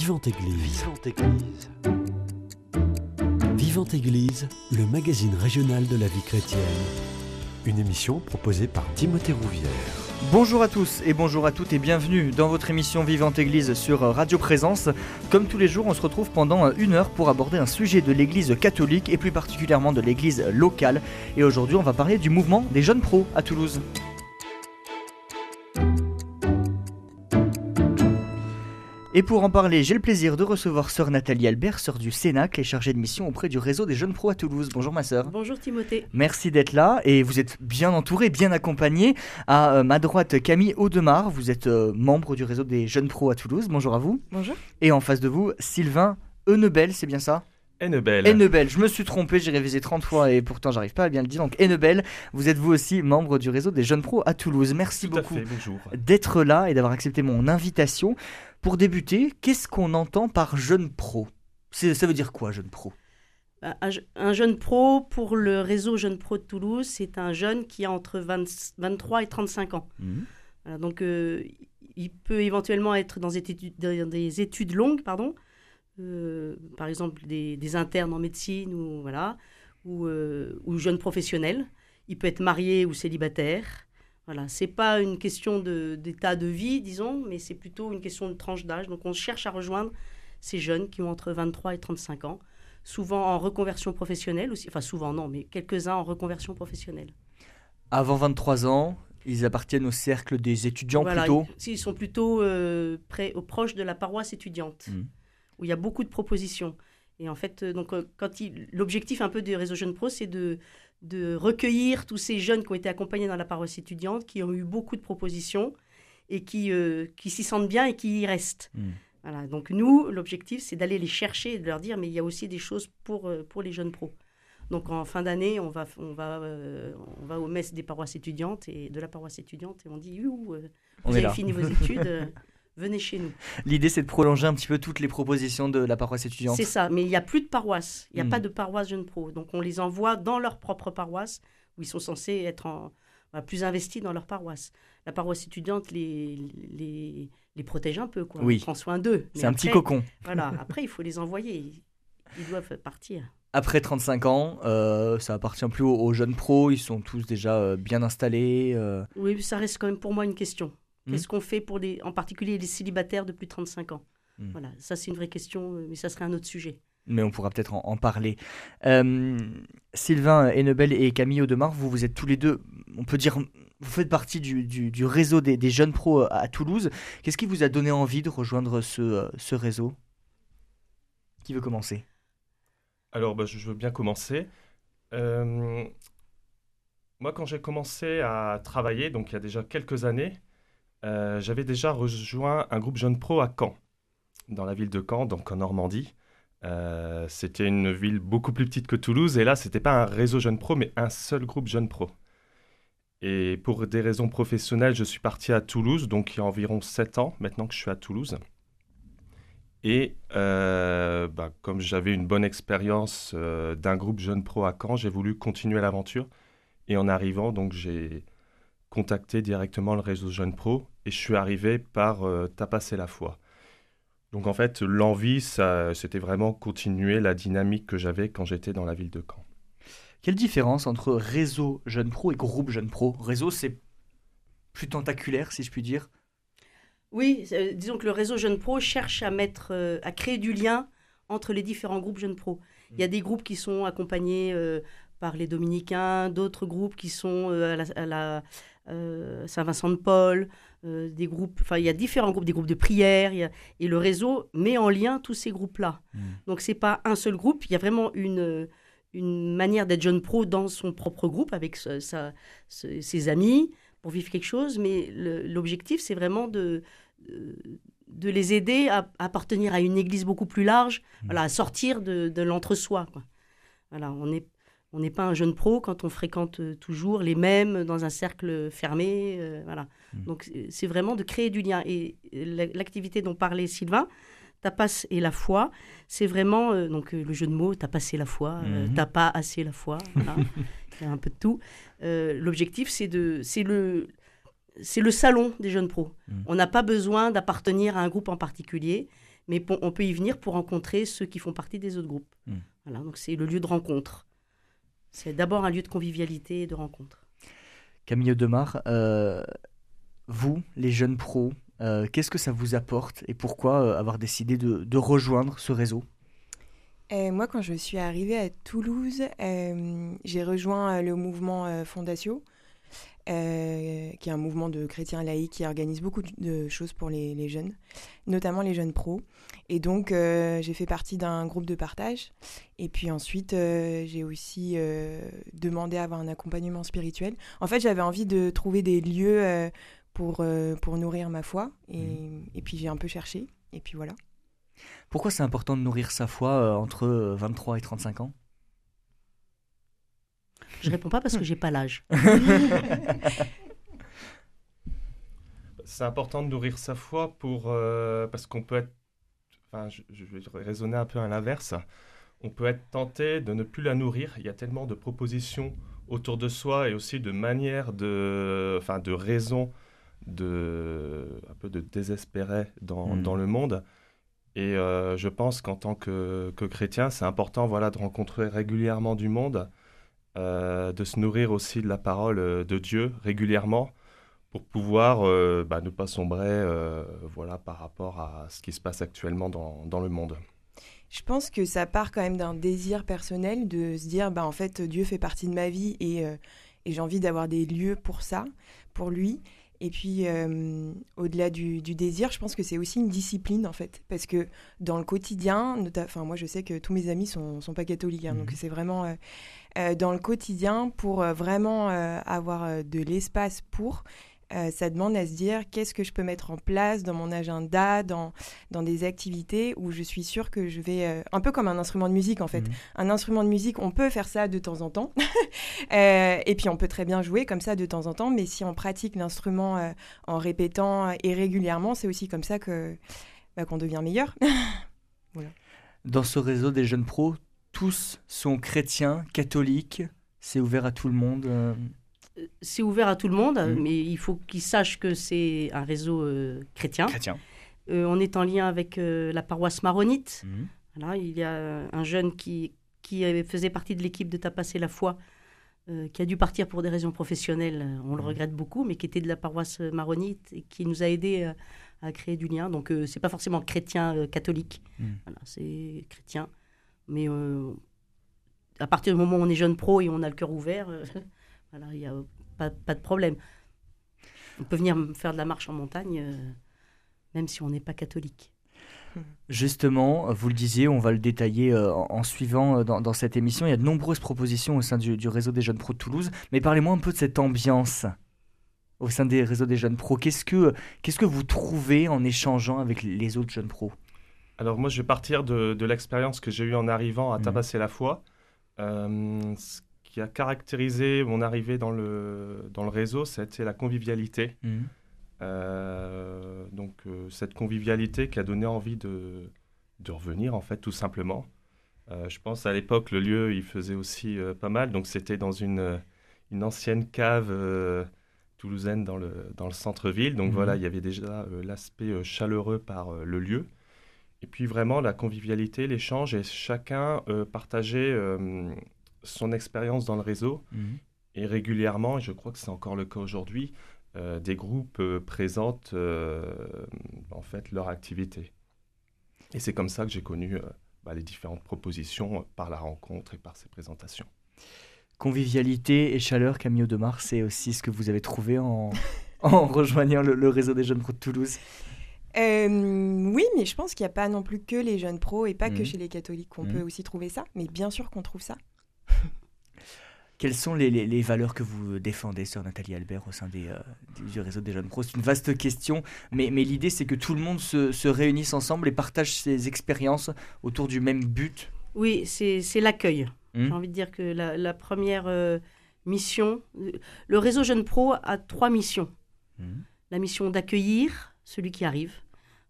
Vivante Église. Vivante Église. Vivante Église, le magazine régional de la vie chrétienne. Une émission proposée par Timothée Rouvière. Bonjour à tous et bonjour à toutes et bienvenue dans votre émission Vivante Église sur Radio Présence. Comme tous les jours, on se retrouve pendant une heure pour aborder un sujet de l'Église catholique et plus particulièrement de l'Église locale. Et aujourd'hui, on va parler du mouvement des jeunes pros à Toulouse. Et pour en parler, j'ai le plaisir de recevoir sœur Nathalie Albert, sœur du Cénacle et chargée de mission auprès du réseau des jeunes pros à Toulouse. Bonjour ma sœur. Bonjour Timothée. Merci d'être là et vous êtes bien entouré, bien accompagné. À euh, ma droite, Camille Audemars, vous êtes euh, membre du réseau des jeunes pros à Toulouse. Bonjour à vous. Bonjour. Et en face de vous, Sylvain Eunebel, c'est bien ça? Ennebel. Ennebel, je me suis trompé, j'ai révisé 30 fois et pourtant j'arrive pas à bien le dire. Donc Ennebel, vous êtes vous aussi membre du réseau des jeunes pros à Toulouse. Merci Tout beaucoup d'être là et d'avoir accepté mon invitation. Pour débuter, qu'est-ce qu'on entend par jeune pro? Ça veut dire quoi, jeune pro? Bah, Un, je- un jeune pro, pour le réseau Jeune Pro de Toulouse, c'est un jeune qui a entre 20 23 et 35 ans. Voilà, donc, euh, il peut éventuellement être dans des études, dans des études longues, pardon, euh, par exemple des, des internes en médecine ou voilà, ou, euh, ou jeune professionnel. Il peut être marié ou célibataire. Voilà, c'est pas une question d'état de, vie, disons, mais c'est plutôt une question de tranche d'âge. Donc, on cherche à rejoindre ces jeunes qui ont entre 23 et 35 ans, souvent en reconversion professionnelle aussi. Enfin, souvent non, mais quelques-uns en reconversion professionnelle. Avant 23 ans, ils appartiennent au cercle des étudiants Voilà, plutôt? Ils, ils sont plutôt euh, près, au- proches de la paroisse étudiante, Mhm. où il y a beaucoup de propositions. Et en fait, euh, donc, euh, quand l'objectif un peu du réseau Jeunes Pro, c'est de, de recueillir tous ces jeunes qui ont été accompagnés dans la paroisse étudiante, qui ont eu beaucoup de propositions et qui, euh, qui s'y sentent bien et qui y restent. Mhm. Voilà, donc nous, l'objectif, c'est d'aller les chercher et de leur dire, mais il y a aussi des choses pour, euh, pour les jeunes pros. Donc en fin d'année, on va, on, va, euh, on va aux messes des paroisses étudiantes et de la paroisse étudiante et on dit, euh, vous avez fini vos études, venez chez nous. L'idée, c'est de prolonger un petit peu toutes les propositions de la paroisse étudiante. C'est ça, mais il n'y a plus de paroisse, il n'y a Hmm. pas de paroisse jeunes pros. Donc on les envoie dans leur propre paroisse où ils sont censés être en, bah, plus investis dans leur paroisse. La paroisse étudiante les, les, les protège un peu, quoi. Oui. On prend soin d'eux. C'est un petit cocon. Voilà, après il faut les envoyer. Ils- Ils doivent partir. Après 35 ans, euh, ça appartient plus aux, aux jeunes pros. Ils sont tous déjà euh, bien installés. euh. Oui, ça reste quand même pour moi une question. Hmm. Qu'est-ce qu'on fait pour les, en particulier les célibataires de plus de 35 ans? Hmm. Voilà, ça c'est une vraie question, euh, mais ça serait un autre sujet. mais on pourra peut-être en, en parler. Euh, Sylvain Hennebel et Camille Audemars, vous, vous êtes tous les deux, on peut dire, vous faites partie du, du- du réseau des, des jeunes pros à Toulouse. Qu'est-ce qui vous a donné envie de rejoindre ce, euh, ce réseau? Qui veut commencer? Alors, bah, je je veux bien commencer. Euh, moi, quand j'ai commencé à travailler, donc il y a déjà quelques années, euh, j'avais déjà rejoint un groupe Jeunes Pro à Caen, dans la ville de Caen, donc en Normandie. Euh, c'était une ville beaucoup plus petite que Toulouse, et là, c'était pas un réseau Jeunes Pro, mais un seul groupe Jeunes Pro. Et pour des raisons professionnelles, je suis parti à Toulouse, donc il y a environ 7 ans maintenant que je suis à Toulouse. Et euh, bah, comme j'avais une bonne expérience d'un groupe Jeunes Pro à Caen, j'ai voulu continuer l'aventure. Et en arrivant, donc j'ai contacté directement le réseau Jeunes Pro et je suis arrivé par euh, Tapasser la foi. Donc en fait, l'envie, ça, c'était vraiment continuer la dynamique que j'avais quand j'étais dans la ville de Caen. Quelle différence entre réseau jeunes pros et groupe jeunes pros Réseau, c'est plus tentaculaire, si je puis dire? Oui, euh, disons que le réseau Jeunes Pro cherche à mettre, euh, à créer du lien entre les différents groupes Jeunes Pro. Il y a des groupes qui sont accompagnés euh, par les Dominicains, d'autres groupes qui sont euh, à la, à la, euh, Saint-Vincent-de-Paul, euh, des groupes, enfin il y a différents groupes, des groupes de prière, il y a- et le réseau met en lien tous ces groupes-là. Mm. Donc c'est pas un seul groupe, il y a vraiment une une manière d'être jeune pro dans son propre groupe avec sa- sa- se- ses amis pour vivre quelque chose, mais l'objectif c'est vraiment de de- les aider à, à appartenir à une église beaucoup plus large, voilà, à sortir de, de l'entre-soi. Voilà, on n'est on n'est pas un jeune pro quand on fréquente euh, toujours les mêmes dans un cercle fermé. euh, voilà. Mm. Donc c'est- vraiment de créer du lien. Et la- l'activité dont parlait Sylvain, tapas et la foi, c'est vraiment euh, donc euh, le jeu de mots tapas et la foi, euh, Mhm. t'as pas assez la foi. Voilà. Il y a un peu de tout. Euh, L'objectif c'est de c'est le c'est le salon des jeunes pros. Mhm. On n'a pas besoin d'appartenir à un groupe en particulier, Mais on peut y venir pour rencontrer ceux qui font partie des autres groupes. Voilà, donc c'est le lieu de rencontre. C'est d'abord un lieu de convivialité et de rencontre. Camille Demar, euh, vous, les jeunes pros, euh, qu'est-ce que ça vous apporte et pourquoi euh, avoir décidé de, rejoindre ce réseau? Moi, quand je suis arrivée à Toulouse, j'ai rejoint le mouvement Fondatio, qui est un mouvement de chrétiens laïcs qui organise beaucoup de choses pour les, jeunes, notamment les jeunes pros. Et donc, j'ai fait partie d'un groupe de partage. Et puis ensuite, j'ai aussi demandé à avoir un accompagnement spirituel. En fait, j'avais envie de trouver des lieux pour, euh, pour nourrir ma foi. Et, mmh. et puis j'ai un peu cherché. Et puis voilà. Pourquoi c'est important de nourrir sa foi euh, entre 23 euh, et 35 ans? Je réponds pas parce que j'ai pas l'âge. c'est important de nourrir sa foi pour parce qu'on peut être enfin je, je, vais raisonner un peu à l'inverse on peut être tenté de ne plus la nourrir il y a tellement de propositions autour de soi et aussi de manières de enfin de raisons de, un peu de désespérer dans, hmm. dans le monde. Et euh, je pense qu'en tant que, que chrétien, c'est important voilà, de rencontrer régulièrement du monde, euh, de se nourrir aussi de la parole euh, de Dieu régulièrement pour pouvoir bah, ne pas sombrer voilà, par rapport à ce qui se passe actuellement dans, dans le monde. Je pense que ça part quand même d'un désir personnel de se dire, bah, en fait, Dieu fait partie de ma vie et, et j'ai envie d'avoir des lieux pour ça, pour lui. Et puis, euh, au-delà du, désir, je pense que c'est aussi une discipline, en fait. Parce que dans le quotidien, enfin, moi, je sais que tous mes amis sont, sont pas catholiques. Hein, donc, mmh. c'est vraiment euh, euh, dans le quotidien, pour vraiment avoir de l'espace pour, euh, ça demande à se dire qu'est-ce que je peux mettre en place dans mon agenda, dans, dans des activités où je suis sûre que je vais... Euh, un peu comme un instrument de musique en fait. Mhm. Un instrument de musique, on peut faire ça de temps en temps. Euh, et puis on peut très bien jouer comme ça de temps en temps. Mais si on pratique l'instrument en répétant et régulièrement, c'est aussi comme ça que bah, qu'on devient meilleur. Dans ce réseau des jeunes pros, tous sont chrétiens, catholiques. C'est ouvert à tout le monde c'est ouvert à tout le monde, mmh. mais il faut qu'ils sachent que c'est un réseau euh, chrétien. Euh, on est en lien avec euh, la paroisse maronite. Mmh. il y a un jeune qui, qui faisait partie de l'équipe de Tapasser la foi, qui a dû partir pour des raisons professionnelles, on le mmh. regrette beaucoup, mais qui était de la paroisse maronite et qui nous a aidés à créer du lien. Donc, c'est pas forcément chrétien catholique, c'est chrétien. Mais à partir du moment où on est jeune pro et on a le cœur ouvert, Voilà, il n'y a pas, pas, de problème. On peut venir faire de la marche en montagne, euh, même si on n'est pas catholique. Justement, vous le disiez, on va le détailler euh, en, suivant euh, dans, cette émission. Il y a de nombreuses propositions au sein du, réseau des jeunes pros de Toulouse. Mais parlez-moi un peu de cette ambiance au sein des réseaux des jeunes pros. Qu'est-ce que, qu'est-ce que vous trouvez en échangeant avec les autres jeunes pros? Alors moi, je vais partir de, de l'expérience que j'ai eue en arrivant à mmh. Tabasser la foi. Euh, qui a caractérisé mon arrivée dans le, dans le réseau, c'était la convivialité. Mhm. Euh, donc euh, cette convivialité qui a donné envie de, de revenir, en fait, tout simplement. Euh, je pense à l'époque, le lieu, il faisait aussi pas mal. Donc c'était dans une, une ancienne cave toulousaine dans le, dans le centre-ville. Donc voilà, mhm. il y avait déjà l'aspect chaleureux par le lieu. Et puis vraiment la convivialité, l'échange, et chacun partageait son expérience dans le réseau mhm. et régulièrement, et je crois que c'est encore le cas aujourd'hui, euh, des groupes euh, présentent euh, en fait leur activité. Et c'est comme ça que j'ai connu bah, les différentes propositions par la rencontre et par ces présentations. Convivialité et chaleur, Camille Audemars, c'est aussi ce que vous avez trouvé en, en rejoignant le, réseau des jeunes pros de Toulouse oui, mais je pense qu'il n'y a pas non plus que les jeunes pros et pas que mhm. chez les catholiques qu'on mhm. peut aussi trouver ça. Mais bien sûr qu'on trouve ça. Quelles sont les, valeurs que vous défendez, sœur Nathalie Albert, au sein des, euh, du réseau des jeunes pros? C'est une vaste question, mais, mais l'idée c'est que tout le monde se, se, réunisse ensemble et partage ses expériences autour du même but. Oui, c'est l'accueil. Hmm. J'ai envie de dire que la, première euh, mission, le réseau Jeunes Pro a trois missions. Hmm. La mission d'accueillir celui qui arrive.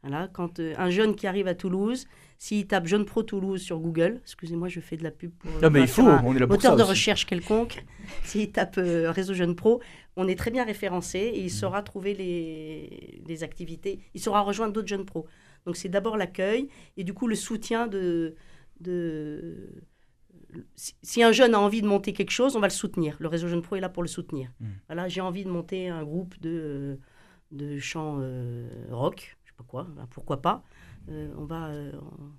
Voilà, quand euh, un jeune qui arrive à Toulouse, s'il tape Jeune Pro Toulouse sur Google, excusez-moi, je fais de la pub pour. Non, mais il faut, on est là pour moteur de recherche quelconque. S'il tape euh, Réseau Jeune Pro, on est très bien référencé et il mm. saura trouver les, les activités. Il saura rejoindre d'autres jeunes pros. Donc c'est d'abord l'accueil et du coup le soutien de, de... Si un jeune a envie de monter quelque chose, on va le soutenir. Le réseau Jeune Pro est là pour le soutenir. Mm. Voilà, j'ai envie de monter un groupe de, de chant euh, rock, je sais pas quoi, ben, pourquoi pas. Euh, on va, euh,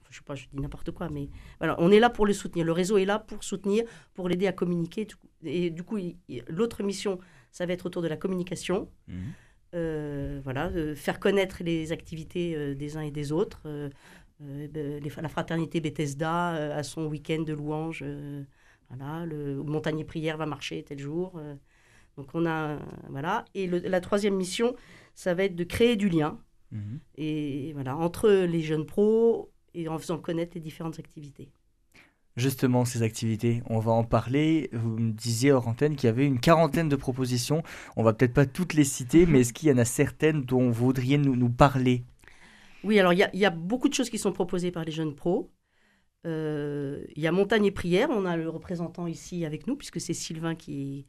je sais pas, je dis n'importe quoi, mais voilà, on est là pour le soutenir. Le réseau est là pour soutenir, pour l'aider à communiquer. Et du coup, l'autre mission, ça va être autour de la communication. Mhm. Euh, voilà, faire connaître les activités des uns et des autres. la fraternité Bethesda a son week-end de louanges. voilà, le Montagnier Prière va marcher tel jour. donc on a, voilà. Et la troisième mission, ça va être de créer du lien Mhm. Et voilà, entre les jeunes pros et en faisant connaître les différentes activités. Justement, ces activités, on va en parler. Vous me disiez hors antenne qu'il y avait une quarantaine de propositions. On va peut-être pas toutes les citer, mais est-ce qu'il y en a certaines dont vous voudriez nous, nous parler? Oui, alors il y, y, a beaucoup de choses qui sont proposées par les jeunes pros. Euh, il y a Montagne et Prière, on a le représentant ici avec nous, puisque c'est Sylvain qui,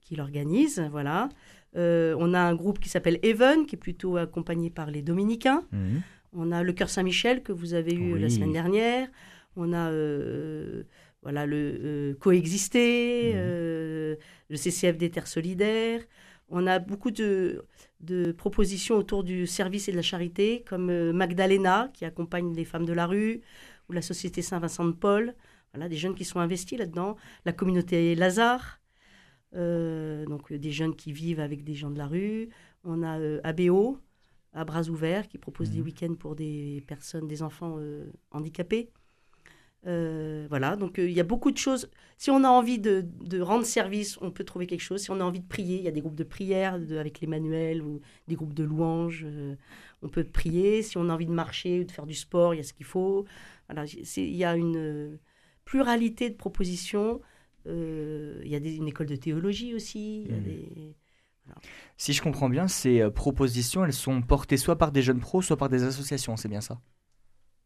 qui l'organise. Voilà. Euh, on a un groupe qui s'appelle Even, qui est plutôt accompagné par les Dominicains. Mhm. On a le Cœur Saint-Michel que vous avez eu la semaine dernière. On a euh, voilà le euh, Coexister, mhm. le CCF des Terres Solidaires. On a beaucoup de, propositions autour du service et de la charité, comme Magdalena, qui accompagne les femmes de la rue, ou la Société Saint-Vincent de Paul. Voilà, des jeunes qui sont investis là-dedans. La communauté Lazare. Euh, donc euh, des jeunes qui vivent avec des gens de la rue. On a euh, ABO, à bras ouverts, qui propose des mhm. week-ends pour des personnes, des enfants handicapés. voilà, donc il y a beaucoup de choses. Si on a envie de, rendre service, on peut trouver quelque chose. Si on a envie de prier, il y a des groupes de prière avec les manuels ou des groupes de louanges. on peut prier. Si on a envie de marcher ou de faire du sport, il y a ce qu'il faut. Voilà, il y a une pluralité de propositions il y a une école de théologie aussi. Hmm. Si je comprends bien, ces euh, propositions, elles sont portées soit par des jeunes pros, soit par des associations, c'est bien ça?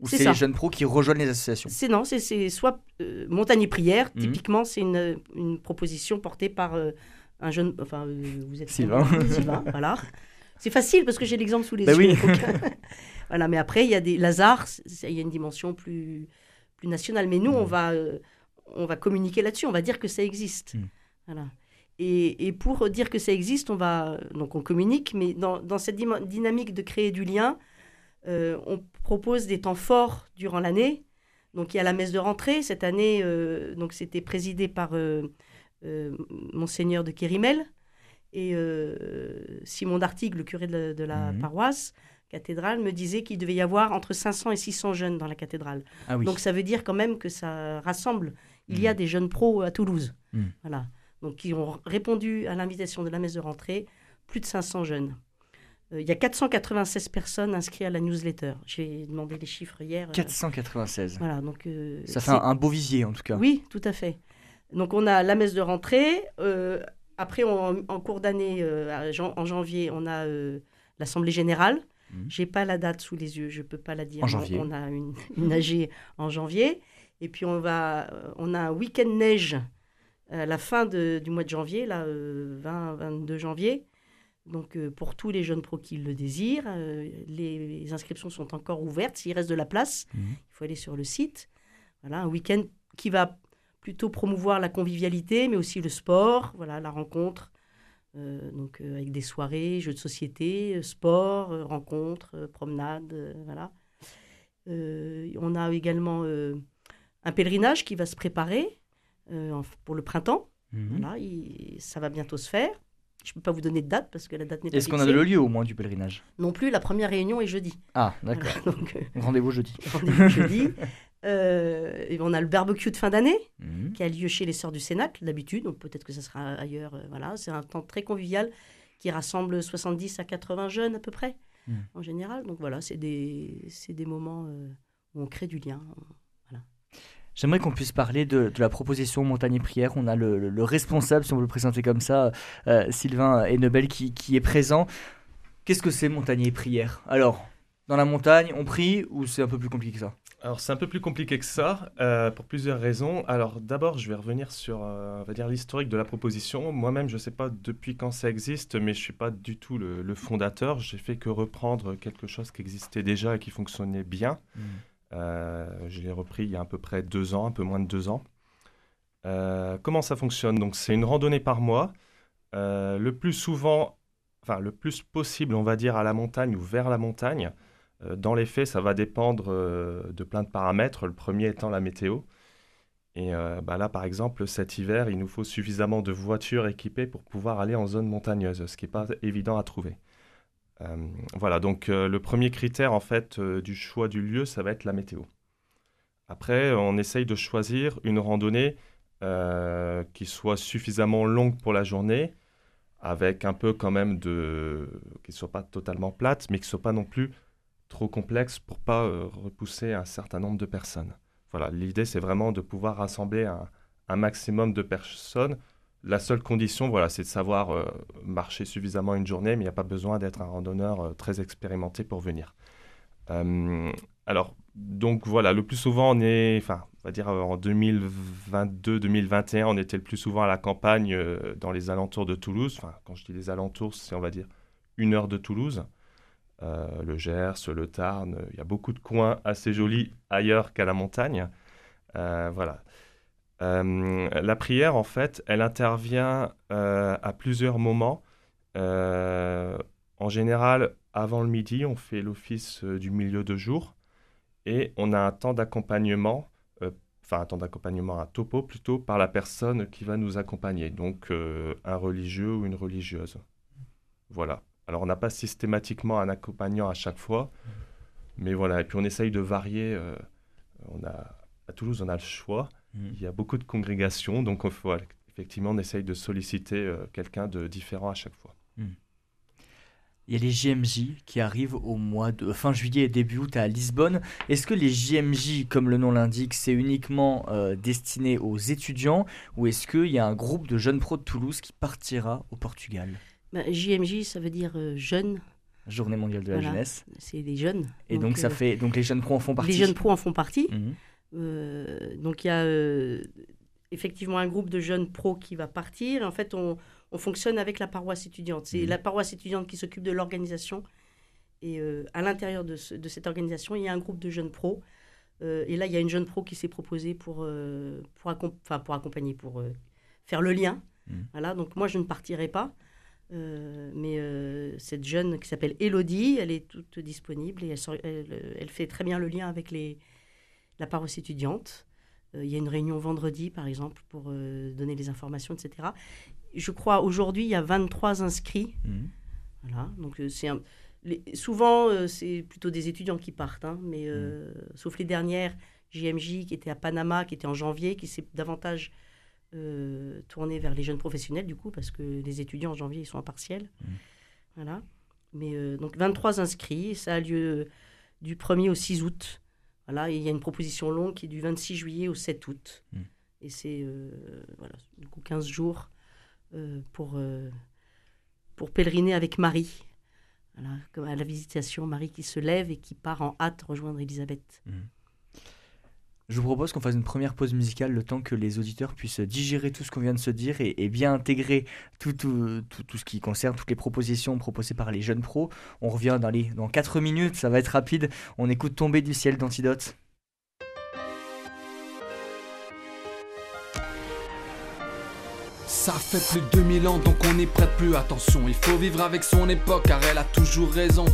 Ou c'est les jeunes pros qui rejoignent les associations? C'est non, c'est soit euh, Montagne et Prière, hmm. typiquement, c'est une, une, proposition portée par un jeune. Enfin, vous êtes. Sylvain. Sylvain, voilà. C'est facile parce que j'ai l'exemple sous les bah yeux. Oui. voilà, mais après, il y a des. Lazare, il y a une dimension plus, plus nationale. Mais nous, on hmm. va on va communiquer là-dessus, on va dire que ça existe. Hmm. Voilà. Et, pour dire que ça existe, on va donc on communique, mais dans, cette dynamique de créer du lien, euh, on propose des temps forts durant l'année. Donc il y a la messe de rentrée cette année, euh, donc c'était présidé par euh, monseigneur de Kérimel et Simon d'Artigue, le curé de la, hmm. paroisse cathédrale, me disait qu'il devait y avoir entre 500 et 600 jeunes dans la cathédrale. Ah donc ça veut dire quand même que ça rassemble il y a mm. des jeunes pros à Toulouse. Mm. Voilà. Donc, qui ont répondu à l'invitation de la messe de rentrée, plus de 500 jeunes. Euh, il y a 496 personnes inscrites à la newsletter. J'ai demandé les chiffres hier. 496. Euh, voilà, donc. Euh, Ça fait un, beau visier en tout cas. Oui, tout à fait. Donc on a la messe de rentrée. après, en cours d'année, en janvier, on a l'assemblée générale. Je mm. J'ai pas la date sous les yeux, je peux pas la dire. En janvier. On a une, une AG en janvier. Et puis on, va, euh, on a un week-end neige à la fin du mois de janvier, là, 20-22 euh, janvier. Donc euh, pour tous les jeunes pros qui le désirent, les, inscriptions sont encore ouvertes. S'il reste de la place, mhm. il faut aller sur le site. Voilà, un week-end qui va plutôt promouvoir la convivialité, mais aussi le sport, voilà, la rencontre. donc avec des soirées, jeux de société, sport, rencontres, promenades, voilà. on a également un pèlerinage qui va se préparer euh, pour le printemps. Mhm. Voilà, ça va bientôt se faire. Je ne peux pas vous donner de date parce que la date n'est pas Est-ce qu'on a le lieu au moins du pèlerinage? Non plus, la première réunion est jeudi. Ah, d'accord. Euh, rendez-vous jeudi. Rendez-vous jeudi. Euh, et on a le barbecue de fin d'année mhm. qui a lieu chez les Sœurs du Cénacle d'habitude, donc peut-être que ça sera ailleurs. voilà, c'est un temps très convivial qui rassemble 70 à 80 jeunes à peu près mhm. en général. Donc voilà, c'est des, des moments où on crée du lien. J'aimerais qu'on puisse parler de, la proposition Montagne et Prière. On a le, responsable, si on veut le présenter comme ça, euh, Sylvain Hennebel, qui, qui est présent. Qu'est-ce que c'est Montagne et Prière? Alors, dans la montagne, on prie ou c'est un peu plus compliqué que ça? Alors c'est un peu plus compliqué que ça, euh, pour plusieurs raisons. Alors d'abord, je vais revenir sur, euh, on va dire, l'historique de la proposition. Moi-même, je ne sais pas depuis quand ça existe, mais je ne suis pas du tout le, fondateur. J'ai fait que reprendre quelque chose qui existait déjà et qui fonctionnait bien. Mmh. Euh, je l'ai repris il y a à peu près deux ans, un peu moins de deux ans. comment ça fonctionne? Donc c'est une randonnée par mois. le plus souvent, enfin le plus possible, on va dire, à la montagne ou vers la montagne. Euh, dans les faits, ça va dépendre euh, de plein de paramètres, le premier étant la météo. Et euh, bah là, par exemple, cet hiver, il nous faut suffisamment de voitures équipées pour pouvoir aller en zone montagneuse, ce qui n'est pas évident à trouver. Voilà, donc le premier critère en fait du choix du lieu, ça va être la météo. Après, on essaye de choisir une randonnée qui soit suffisamment longue pour la journée, avec un peu quand même de... qui ne soit pas totalement plate, mais qui ne soit pas non plus trop complexe pour pas euh, repousser un certain nombre de personnes. Voilà, l'idée c'est vraiment de pouvoir rassembler un, maximum de personnes. La seule condition, voilà, c'est de savoir euh, marcher suffisamment une journée, mais il n'y a pas besoin d'être un randonneur euh, très expérimenté pour venir. alors, donc voilà, le plus souvent on est, enfin, on va dire en 2022-2021, on était le plus souvent à la campagne dans les alentours de Toulouse. Enfin, quand je dis les alentours, c'est on va dire une heure de Toulouse. Euh, le Gers, le Tarn. Il y a beaucoup de coins assez jolis ailleurs qu'à la montagne. Euh, voilà. Euh, la prière, en fait, elle intervient à plusieurs moments. en général, avant le midi, on fait l'office du milieu de jour et on a un temps d'accompagnement, enfin un temps d'accompagnement à topo plutôt, par la personne qui va nous accompagner, donc un religieux ou une religieuse. Voilà. Alors, on n'a pas systématiquement un accompagnant à chaque fois, mais voilà. Et puis, on essaye de varier. Euh, à Toulouse, on a le choix. Mm. Il y a beaucoup de congrégations, donc on, effectivement, on essaye de solliciter euh, quelqu'un de différent à chaque fois. Mm. Il y a les JMJ qui arrivent au mois de fin juillet et début août à Lisbonne. Est-ce que les JMJ, comme le nom l'indique, c'est uniquement euh, destiné aux étudiants ou est-ce qu'il y a un groupe de jeunes pros de Toulouse qui partira au Portugal? JMJ, bah, ça veut dire euh, jeune. Journée mondiale de la jeunesse. C'est des jeunes. Et donc, ça euh, fait donc les jeunes pros en font partie. Les jeunes pros en font partie. Mhm. Euh, donc il y a effectivement un groupe de jeunes pros qui va partir. En fait, on, on fonctionne avec la paroisse étudiante. C'est mhm. la paroisse étudiante qui s'occupe de l'organisation. Et à l'intérieur de, de, cette organisation, il y a un groupe de jeunes pros. et là, il y a une jeune pro qui s'est proposée pour, pour, pour accompagner, pour faire le lien. Mhm. Voilà, donc moi, je ne partirai pas. Euh, mais euh, cette jeune qui s'appelle Elodie, elle est toute disponible et elle, fait très bien le lien avec les, la paroisse étudiante. Euh, il y a une réunion vendredi, par exemple, pour donner les informations, etc. Je crois aujourd'hui, il y a 23 inscrits. Mmh. Voilà, donc c'est souvent, c'est plutôt des étudiants qui partent, hein, mais mmh. sauf les dernières, JMJ qui était à Panama, qui était en janvier, qui s'est davantage euh, tourner vers les jeunes professionnels, du coup, parce que les étudiants en janvier, ils sont en partiel. Mmh. Voilà. Mais euh, donc 23 inscrits, ça a lieu du 1er au 6 août. Voilà, il y a une proposition longue qui est du 26 juillet au 7 août. Mmh. Et c'est euh, voilà, du coup 15 jours pour, pour pèleriner avec Marie. Voilà, comme à la visitation, Marie qui se lève et qui part en hâte rejoindre Elisabeth. Mmh. Je vous propose qu'on fasse une première pause musicale, le temps que les auditeurs puissent digérer tout ce qu'on vient de se dire et, bien intégrer tout, ce qui concerne toutes les propositions proposées par les jeunes pros. On revient dans, les, dans 4 minutes, ça va être rapide. On écoute Tomber du ciel d'Antidote. Ça fait plus de 2000 ans donc on n'y prête plus attention. Il faut vivre avec son époque car elle a toujours raison.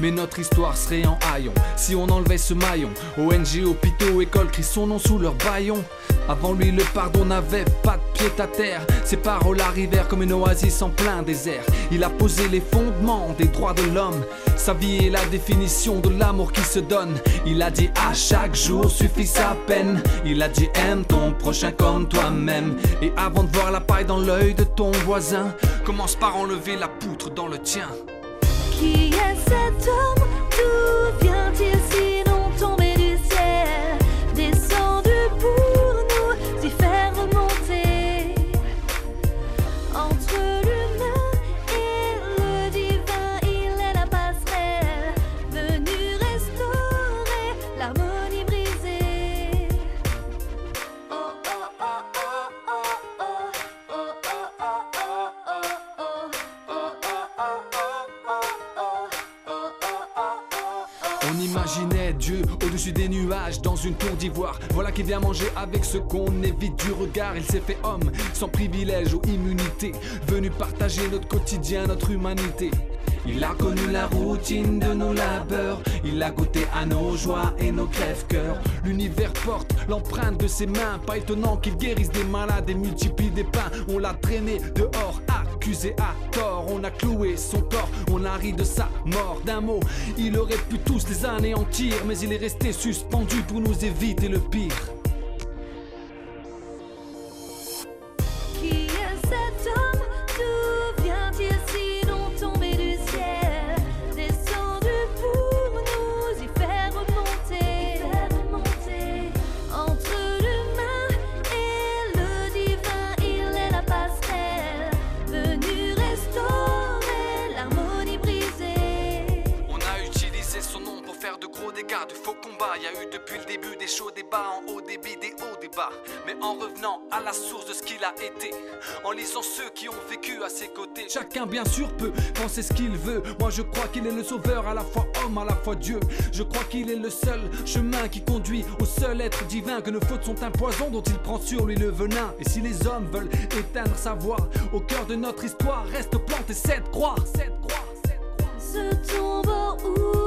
Mais notre histoire serait en haillon si on enlevait ce maillon. ONG, hôpitaux, écoles crient son nom sous leur baillon. Avant lui, le pardon n'avait pas de pied à terre. Ses paroles arrivèrent comme une oasis en plein désert. Il a posé les fondements des droits de l'homme. Sa vie est la définition de l'amour qui se donne. Il a dit à chaque jour suffit sa peine. Il a dit aime ton prochain comme toi-même. Et avant de voir la paille dans l'œil de ton voisin, commence par enlever la poutre dans le tien. Qui est cet homme? D'où vient-il sinon une tour d'ivoire. Voilà qui vient manger avec ce qu'on évite du regard. Il s'est fait homme, sans privilège ou immunité. Venu partager notre quotidien, notre humanité. Il a connu la routine de nos labeurs. Il a goûté à nos joies et nos crèves-cœurs. L'univers porte l'empreinte de ses mains. Pas étonnant qu'il guérisse des malades et multiplie des pains. On l'a traîné dehors, à tort. On a cloué son corps, on a ri de sa mort. D'un mot, il aurait pu tous les anéantir. Mais il est resté suspendu pour nous éviter le pire. Chacun, bien sûr, peut penser ce qu'il veut. Moi, je crois qu'il est le sauveur, à la fois homme, à la fois Dieu. Je crois qu'il est le seul chemin qui conduit au seul être divin. Que nos fautes sont un poison dont il prend sur lui le venin. Et si les hommes veulent éteindre sa voix, au cœur de notre histoire reste plantée cette croix. Cette croix, cette croix. Ouvert,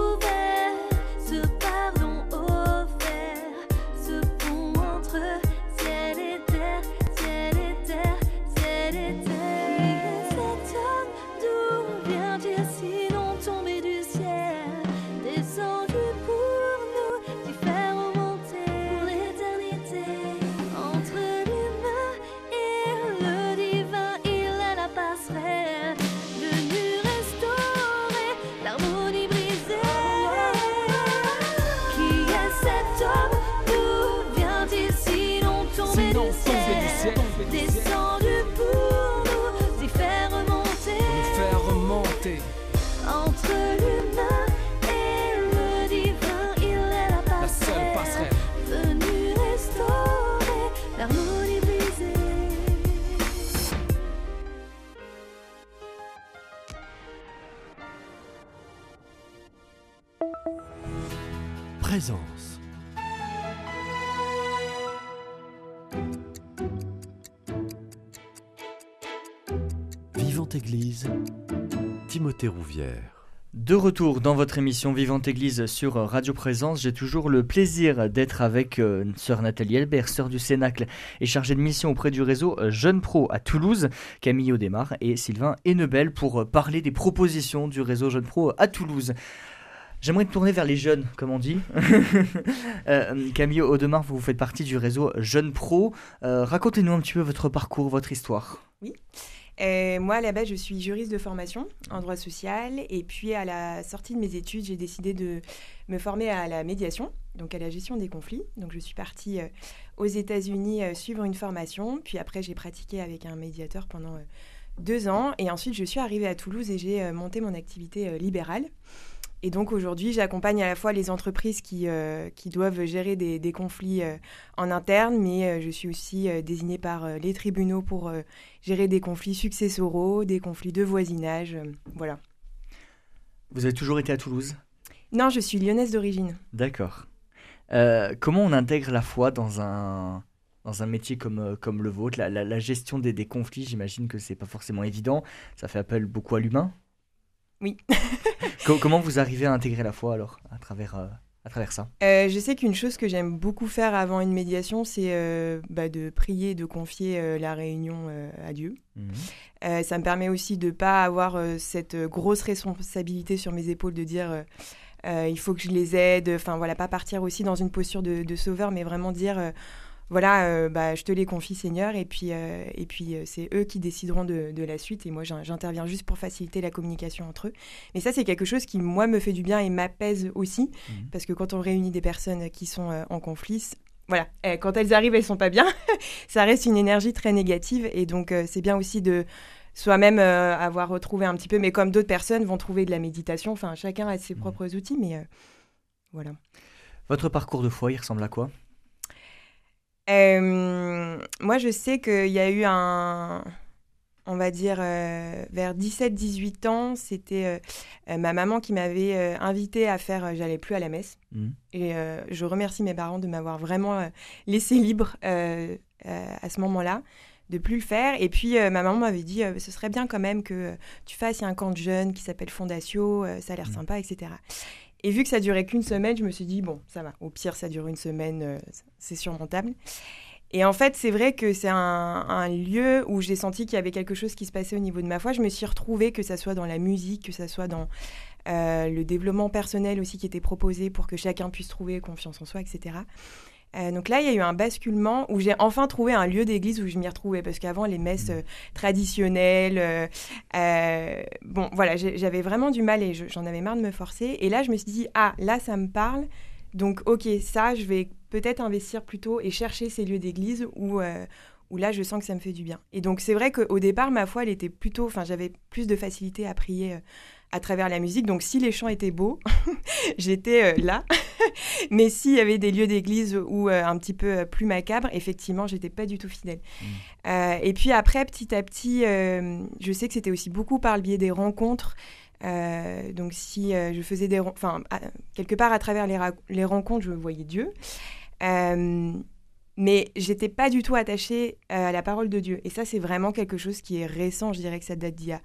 De retour dans votre émission Vivante Église sur Radio Présence, j'ai toujours le plaisir d'être avec euh, sœur Nathalie Albert, sœur du Cénacle et chargée de mission auprès du réseau euh, Jeunes Pro à Toulouse, Camille Audemars et Sylvain Hennebel pour euh, parler des propositions du réseau Jeunes Pro à Toulouse. J'aimerais me tourner vers les jeunes, comme on dit. Euh, Camille Audemars, vous faites partie du réseau Jeunes Pro. Euh, Racontez-nous un petit peu votre parcours, votre histoire. Euh, moi, à la base, je suis juriste de formation en droit social. Et puis, à la sortie de mes études, j'ai décidé de me former à la médiation, donc à la gestion des conflits. Donc, je suis partie euh, aux États-Unis euh, suivre une formation. Puis après, j'ai pratiqué avec un médiateur pendant deux ans. Et ensuite, je suis arrivée à Toulouse et j'ai monté mon activité libérale. Et donc aujourd'hui, j'accompagne à la fois les entreprises qui, euh, qui doivent gérer des, des conflits euh, en interne, mais euh, je suis aussi désignée par les tribunaux pour gérer des conflits successoraux, des conflits de voisinage. voilà. Vous avez toujours été à Toulouse? Non, je suis lyonnaise d'origine. D'accord. Comment on intègre la foi dans un, dans un métier comme, comme le vôtre? La, la- la gestion des, des conflits, j'imagine que c'est pas forcément évident. Ça fait appel beaucoup à l'humain? Oui. Co- comment vous arrivez à intégrer la foi alors à travers, euh, à travers ça? Euh, je sais qu'une chose que j'aime beaucoup faire avant une médiation, c'est euh, bah, de prier, de confier la réunion à Dieu. Euh, ça me permet aussi de ne pas avoir cette grosse responsabilité sur mes épaules de dire il faut que je les aide. Enfin voilà, pas partir aussi dans une posture de, de sauveur, mais vraiment dire voilà, euh, bah, je te les confie Seigneur, et puis, euh, et puis euh, c'est eux qui décideront de, de la suite, et moi j'in- j'interviens juste pour faciliter la communication entre eux. Mais ça c'est quelque chose qui moi me fait du bien et m'apaise aussi, Mhm. parce que quand on réunit des personnes qui sont en conflit, voilà, eh, quand elles arrivent, elles sont pas bien. ça reste une énergie très négative et donc c'est bien aussi de soi-même avoir retrouvé un petit peu, mais comme d'autres personnes vont trouver de la méditation, enfin chacun a ses Mhm. propres outils, mais voilà. Votre parcours de foi, il ressemble à quoi? Euh, moi je sais qu'il y a eu un, on va dire euh, vers 17-18 ans, c'était euh, ma maman qui m'avait euh, invité à faire J'allais plus à la messe. Mhm. Et je remercie mes parents de m'avoir vraiment laissé libre à ce moment-là, de plus le faire. Et puis euh, ma maman m'avait dit euh, ce serait bien quand même que euh, tu fasses, il y a un camp de jeunes qui s'appelle Fondatio, ça a l'air Mhm. sympa, etc. Et vu que ça durait qu'une semaine, je me suis dit bon, ça va. Au pire, ça dure une semaine, euh, c'est surmontable. Et en fait, c'est vrai que c'est un, lieu où j'ai senti qu'il y avait quelque chose qui se passait au niveau de ma foi. Je me suis retrouvée, que ça soit dans la musique, que ça soit dans euh, le développement personnel aussi qui était proposé pour que chacun puisse trouver confiance en soi, etc. Euh, donc là, il y a eu un basculement où j'ai enfin trouvé un lieu d'église où je m'y retrouvais. Parce qu'avant, les messes euh, traditionnelles, euh, bon, voilà, j'avais vraiment du mal et je- j'en avais marre de me forcer. Et là, je me suis dit, ah, là, ça me parle. Donc, ok, ça, je vais peut-être investir plutôt et chercher ces lieux d'église où, où là, je sens que ça me fait du bien. Et donc, c'est vrai qu'au départ, ma foi, elle était plutôt, enfin, j'avais plus de facilité à prier à travers la musique. Donc, si les chants étaient beaux, j'étais euh, là. Mais s'il y avait des lieux d'église ou euh, un petit peu euh, plus macabres, effectivement, j'étais pas du tout fidèle. Euh, et puis après, petit à petit, je sais que c'était aussi beaucoup par le biais des rencontres. Euh, donc si euh, je faisais des... Enfin, quelque part à travers les, les rencontres, je voyais Dieu. Euh, mais j'étais pas du tout attachée à la parole de Dieu. Et ça, c'est vraiment quelque chose qui est récent. Je dirais que ça date d'il y a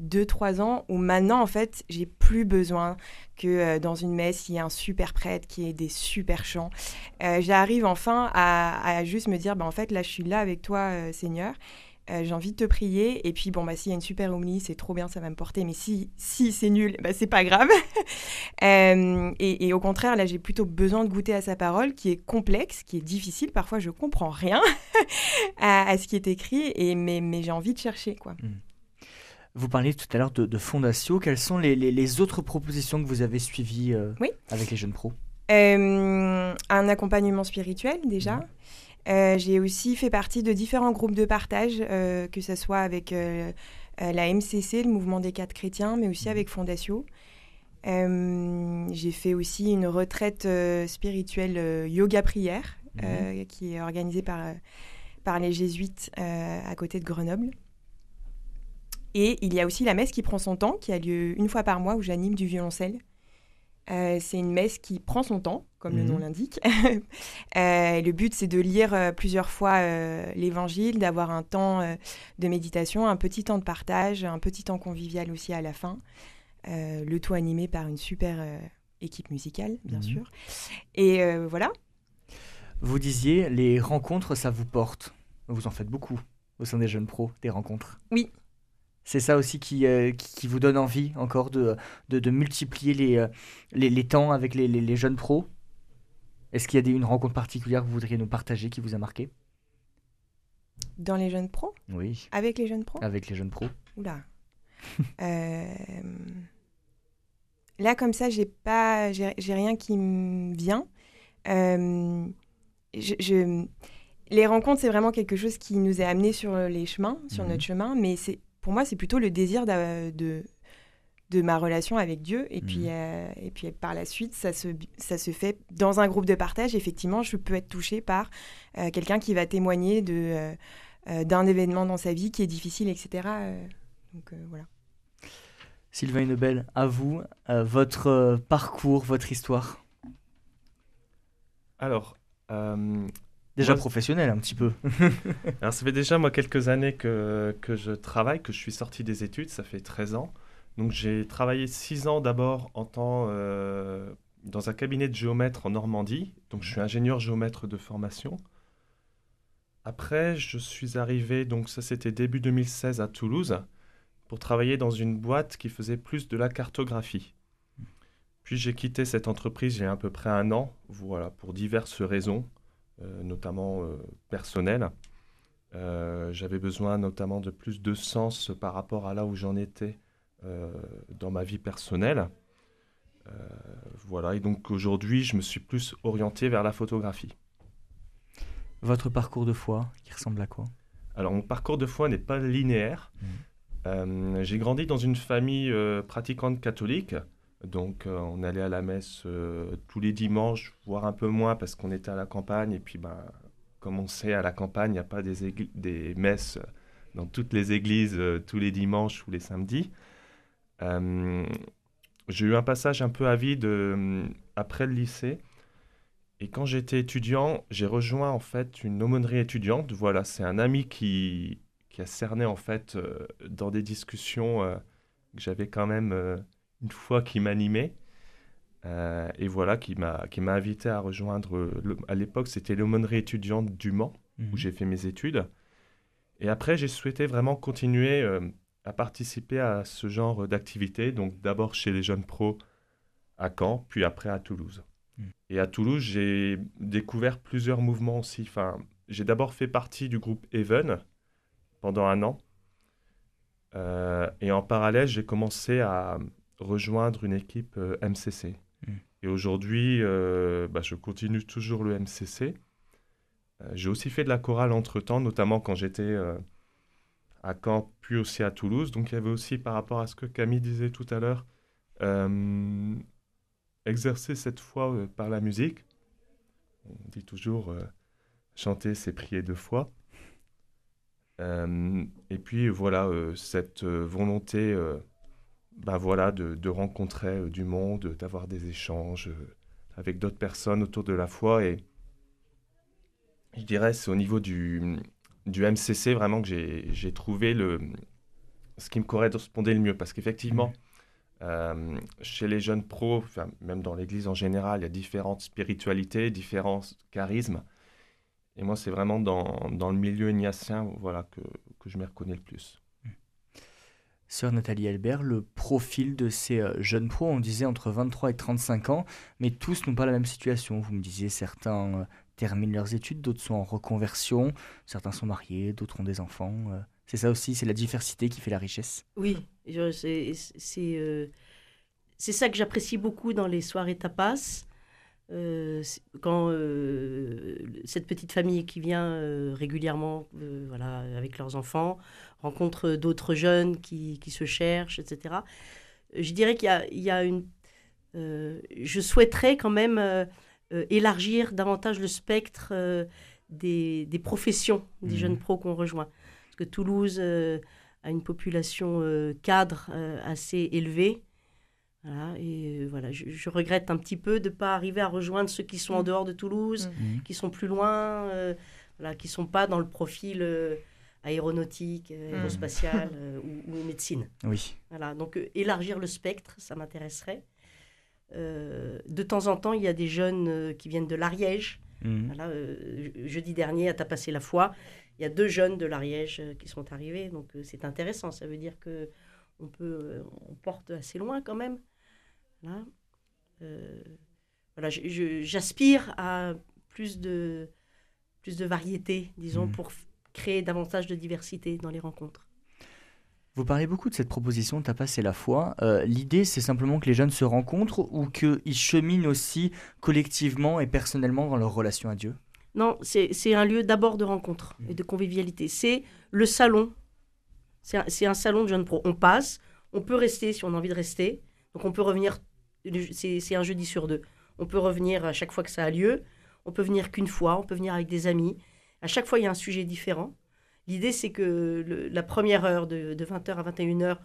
2-3 ans, où maintenant, en fait, j'ai plus besoin que euh, dans une messe, il y ait un super prêtre qui ait des super chants. Euh, J'arrive enfin à, juste me dire, bah, en fait, là, je suis là avec toi, euh, Seigneur. J'ai envie de te prier. Et puis, bon, bah, s'il y a une super homilie, c'est trop bien, ça va me porter. Mais si, si c'est nul, bah, c'est pas grave. Et, au contraire, là, j'ai plutôt besoin de goûter à sa parole, qui est complexe, qui est difficile. Parfois, je comprends rien à, ce qui est écrit, et, mais, mais j'ai envie de chercher, quoi. Vous parliez tout à l'heure de, de Fondatio. Quelles sont les, les- les autres propositions que vous avez suivies euh, Oui. avec les jeunes pros? Euh, un accompagnement spirituel déjà. Mhm. Euh, J'ai aussi fait partie de différents groupes de partage, que ce soit avec la MCC, le mouvement des quatre chrétiens, mais aussi Mhm. avec Fondatio. J'ai fait aussi une retraite spirituelle euh, yoga prière, euh, qui est organisée par, par les jésuites à côté de Grenoble. Et il y a aussi la messe qui prend son temps, qui a lieu une fois par mois, où j'anime du violoncelle. Euh, c'est une messe qui prend son temps, comme le Mhm. nom l'indique. Euh, le but, c'est de lire euh, plusieurs fois l'évangile, d'avoir un temps de méditation, un petit temps de partage, un petit temps convivial aussi à la fin. Le tout animé par une super équipe musicale, bien Mhm. sûr. Et voilà. Vous disiez, les rencontres, ça vous porte. Vous en faites beaucoup au sein des jeunes pros, des rencontres. Oui. C'est ça aussi qui, euh, qui, qui vous donne envie encore de, de, de multiplier les, euh, les, les temps avec les, les, les jeunes pros? Est-ce qu'il y a des, une rencontre particulière que vous voudriez nous partager qui vous a marqué? Dans les jeunes pros? Oui, Avec les jeunes pros? Avec les jeunes pros. Oula. Euh, Là, comme ça, j'ai pas, j'ai rien qui me vient. Euh, je, je- Les rencontres, c'est vraiment quelque chose qui nous est amené sur les chemins, sur Mhm. notre chemin, mais c'est, pour moi, c'est plutôt le désir de, de ma relation avec Dieu. Et, puis, Mhm. euh, et puis, par la suite, ça se, ça se fait dans un groupe de partage. Effectivement, je peux être touchée par euh, quelqu'un qui va témoigner de, euh, d'un événement dans sa vie qui est difficile, etc. Donc, euh, voilà. Sylvain Nebel, à vous, euh, votre parcours, votre histoire? Alors, euh, Déjà Moi, professionnel un petit peu. alors, ça fait déjà moi quelques années que, que je travaille, que je suis sorti des études, ça fait 13 ans. Donc j'ai travaillé 6 ans d'abord en temps euh, dans un cabinet de géomètre en Normandie. Donc je suis ingénieur géomètre de formation. Après, je suis arrivé, donc ça c'était début 2016 à Toulouse, pour travailler dans une boîte qui faisait plus de la cartographie. Puis j'ai quitté cette entreprise il y a à peu près un an, voilà, pour diverses raisons, notamment euh, personnelles. Euh, J'avais besoin notamment de plus de sens par rapport à là où j'en étais euh, dans ma vie personnelle. Euh, voilà, et donc aujourd'hui, je me suis plus orienté vers la photographie. Votre parcours de foi, qui ressemble à quoi? Alors, mon parcours de foi n'est pas linéaire. Euh, J'ai grandi dans une famille euh, pratiquante catholique. Donc, euh, on allait à la messe euh, tous les dimanches, voire un peu moins parce qu'on était à la campagne. Et puis, ben, comme on sait, à la campagne, il n'y a pas des, des messes dans toutes les églises euh, tous les dimanches ou les samedis. J'ai eu un passage un peu à vide euh, après le lycée. Et quand j'étais étudiant, j'ai rejoint en fait une aumônerie étudiante. Voilà, c'est un ami qui, qui a cerné en fait dans des discussions que j'avais quand même une fois qui m'animait. Euh, et voilà, qui m'a qui m'a invité à rejoindre. le- à l'époque, c'était l'aumônerie étudiante du Mans Mhm. où j'ai fait mes études. Et après, j'ai souhaité vraiment continuer euh, à participer à ce genre d'activité. Donc d'abord chez les jeunes pros à Caen, puis après à Toulouse. Mm. Et à Toulouse, j'ai découvert plusieurs mouvements aussi. Enfin, j'ai d'abord fait partie du groupe Even pendant un an. Euh, et en parallèle, j'ai commencé à rejoindre une équipe euh, MCC. Mm. Et aujourd'hui, euh, bah, je continue toujours le MCC. Euh, j'ai aussi fait de la chorale entre-temps, notamment quand j'étais euh, à Caen, puis aussi à Toulouse. Donc il y avait aussi, par rapport à ce que Camille disait tout à l'heure, euh, exercer cette foi euh, par la musique. On dit toujours chanter, c'est prier deux fois. Et puis voilà, cette volonté bah, voilà, de, rencontrer euh, du monde, d'avoir des échanges euh, avec d'autres personnes autour de la foi. Et je dirais, c'est au niveau du, du MCC vraiment que j'ai trouvé le, ce qui me correspondait le mieux. Parce qu'effectivement, euh, chez les jeunes pros, même dans l'Église en général, il y a différentes spiritualités, différents charismes. Et moi, c'est vraiment dans, dans le milieu ignatien voilà, que, que je m'y reconnais le plus. Sœur Nathalie Albert, le profil de ces euh, jeunes pros, on disait entre 23 et 35 ans, mais tous n'ont pas la même situation. Vous me disiez, certains euh, terminent leurs études, d'autres sont en reconversion, certains sont mariés, d'autres ont des enfants. euh. C'est ça aussi, c'est la diversité qui fait la richesse. Oui, c'est ça que j'apprécie beaucoup dans les soirées tapas. Euh, quand euh, cette petite famille qui vient euh, régulièrement voilà, avec leurs enfants rencontre d'autres jeunes qui, qui se cherchent, etc. Je dirais qu'il y a, il y a une... je souhaiterais quand même élargir davantage le spectre des, des professions des Mhm. jeunes pros qu'on rejoint. Parce que Toulouse a une population cadre assez élevée. Voilà, et euh, voilà, je, je regrette un petit peu de ne pas arriver à rejoindre ceux qui sont en Mm. dehors de Toulouse, Mhm. qui sont plus loin, euh, voilà, qui ne sont pas dans le profil euh, aéronautique, euh, Mm. aérospatial euh, ou, ou médecine. Oui. Voilà, donc euh, élargir le spectre, ça m'intéresserait. Euh, de temps en temps, il y a des jeunes euh, qui viennent de l'Ariège. Voilà, euh, je- jeudi dernier, à Tapasser la foi, il y a deux jeunes de l'Ariège euh, qui sont arrivés. Donc euh, c'est intéressant. Ça veut dire que on peut, on porte assez loin quand même. Voilà, Euh, voilà je- j'aspire à plus de, plus de variété, disons, Mhm. pour créer davantage de diversité dans les rencontres. Vous parlez beaucoup de cette proposition Tapas et la foi. Euh, L'idée, c'est simplement que les jeunes se rencontrent ou qu'ils cheminent aussi collectivement et personnellement dans leur relation à Dieu? Non, c'est un lieu d'abord de rencontre et de convivialité. C'est le salon. C'est un, un salon de jeunes pros. On passe, on peut rester si on a envie de rester. Donc on peut revenir, c'est un jeudi sur deux. On peut revenir à chaque fois que ça a lieu. On peut venir qu'une fois, on peut venir avec des amis. À chaque fois, il y a un sujet différent. L'idée, c'est que le- la première heure, de, 20h à 21h,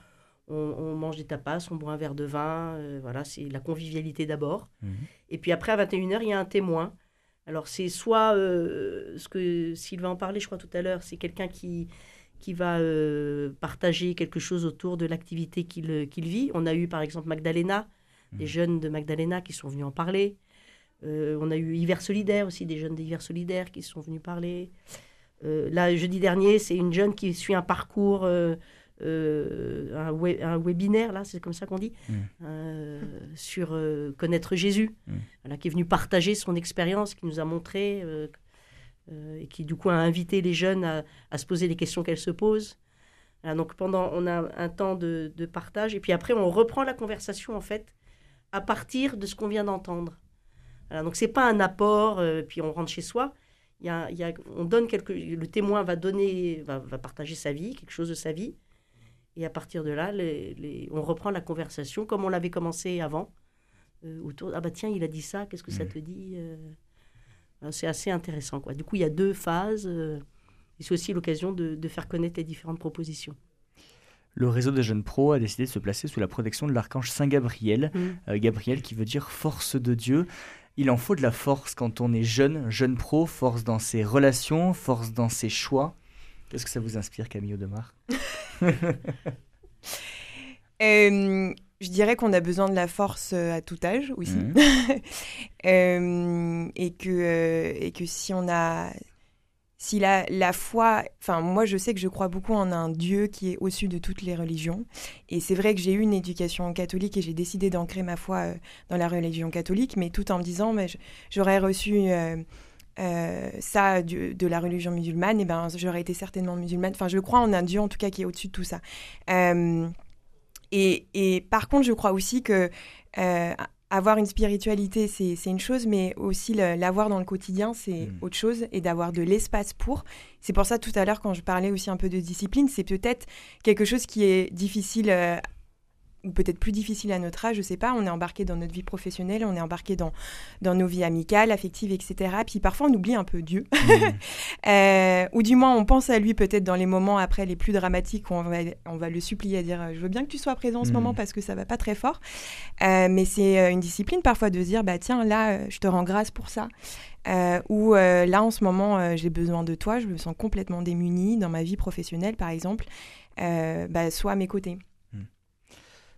on, on mange des tapas, on boit un verre de vin. euh, voilà, c'est la convivialité d'abord. Mhm. Et puis après, à 21h, il y a un témoin. Alors, c'est soit euh, ce que Sylvain en parlait, je crois, tout à l'heure, c'est quelqu'un qui, qui va euh, partager quelque chose autour de l'activité qu'il qu'il vit. On a eu, par exemple, Magdalena, des jeunes de Magdalena qui sont venus en parler. Euh, on a eu Hiver Solidaire aussi, des jeunes d'Hiver Solidaire qui sont venus parler. Euh, là, jeudi dernier, c'est une jeune qui suit un parcours, euh, un, we- un webinaire, là, c'est comme ça qu'on dit, euh, sur connaître Jésus, voilà, qui est venu partager son expérience, qui nous a montré, et qui du coup a invité les jeunes à, à se poser les questions qu'elles se posent. Voilà, donc pendant, on a un temps de, de partage, et puis après on reprend la conversation en fait à partir de ce qu'on vient d'entendre. Voilà, donc c'est pas un apport, euh, puis on rentre chez soi. Il y a, il y a- on donne quelque, le témoin va donner, va, va partager sa vie, quelque chose de sa vie, et à partir de là, les- les- on reprend la conversation comme on l'avait commencé avant. euh, autour, ah bah tiens, il a dit ça, qu'est-ce que ça Mhm. te dit euh, C'est assez intéressant quoi. Du coup, il y a deux phases. Et c'est aussi l'occasion de, de faire connaître les différentes propositions. Le réseau des jeunes pros a décidé de se placer sous la protection de l'archange Saint Gabriel. Mm. Euh, Gabriel qui veut dire force de Dieu. Il en faut de la force quand on est jeune, jeune pro, force dans ses relations, force dans ses choix. Qu'est-ce que ça vous inspire, Camille Audemars? Euh, je dirais qu'on a besoin de la force euh, à tout âge aussi. Mhm. Euh, et, que, euh, et que si on a. Si la, la foi. Enfin, moi, je sais que je crois beaucoup en un Dieu qui est au-dessus de toutes les religions. Et c'est vrai que j'ai eu une éducation catholique et j'ai décidé d'ancrer ma foi euh, dans la religion catholique, mais tout en me disant, mais j'aurais reçu. euh, euh, ça de la religion musulmane, et ben j'aurais été certainement musulmane. Enfin, je crois en un Dieu en tout cas qui est au-dessus de tout ça. Et, et par contre, je crois aussi que avoir une spiritualité, c'est une chose, mais aussi l'avoir dans le quotidien, c'est Mm. autre chose, et d'avoir de l'espace pour. C'est pour ça tout à l'heure, quand je parlais aussi un peu de discipline, c'est peut-être quelque chose qui est difficile, euh, peut-être plus difficile à notre âge, je sais pas. On est embarqué dans notre vie professionnelle, on est embarqué dans, dans nos vies amicales, affectives, etc. Puis parfois, on oublie un peu Dieu. Euh, ou du moins, on pense à lui peut-être dans les moments après les plus dramatiques où on va, on va le supplier à dire euh, Je veux bien que tu sois présent en ce Mhm. moment parce que ça va pas très fort. Euh, mais c'est une discipline parfois de se dire bah, Tiens, là, je te rends grâce pour ça. Euh, ou là, en ce moment, j'ai besoin de toi, je me sens complètement démunie dans ma vie professionnelle, par exemple. Bah, sois à mes côtés.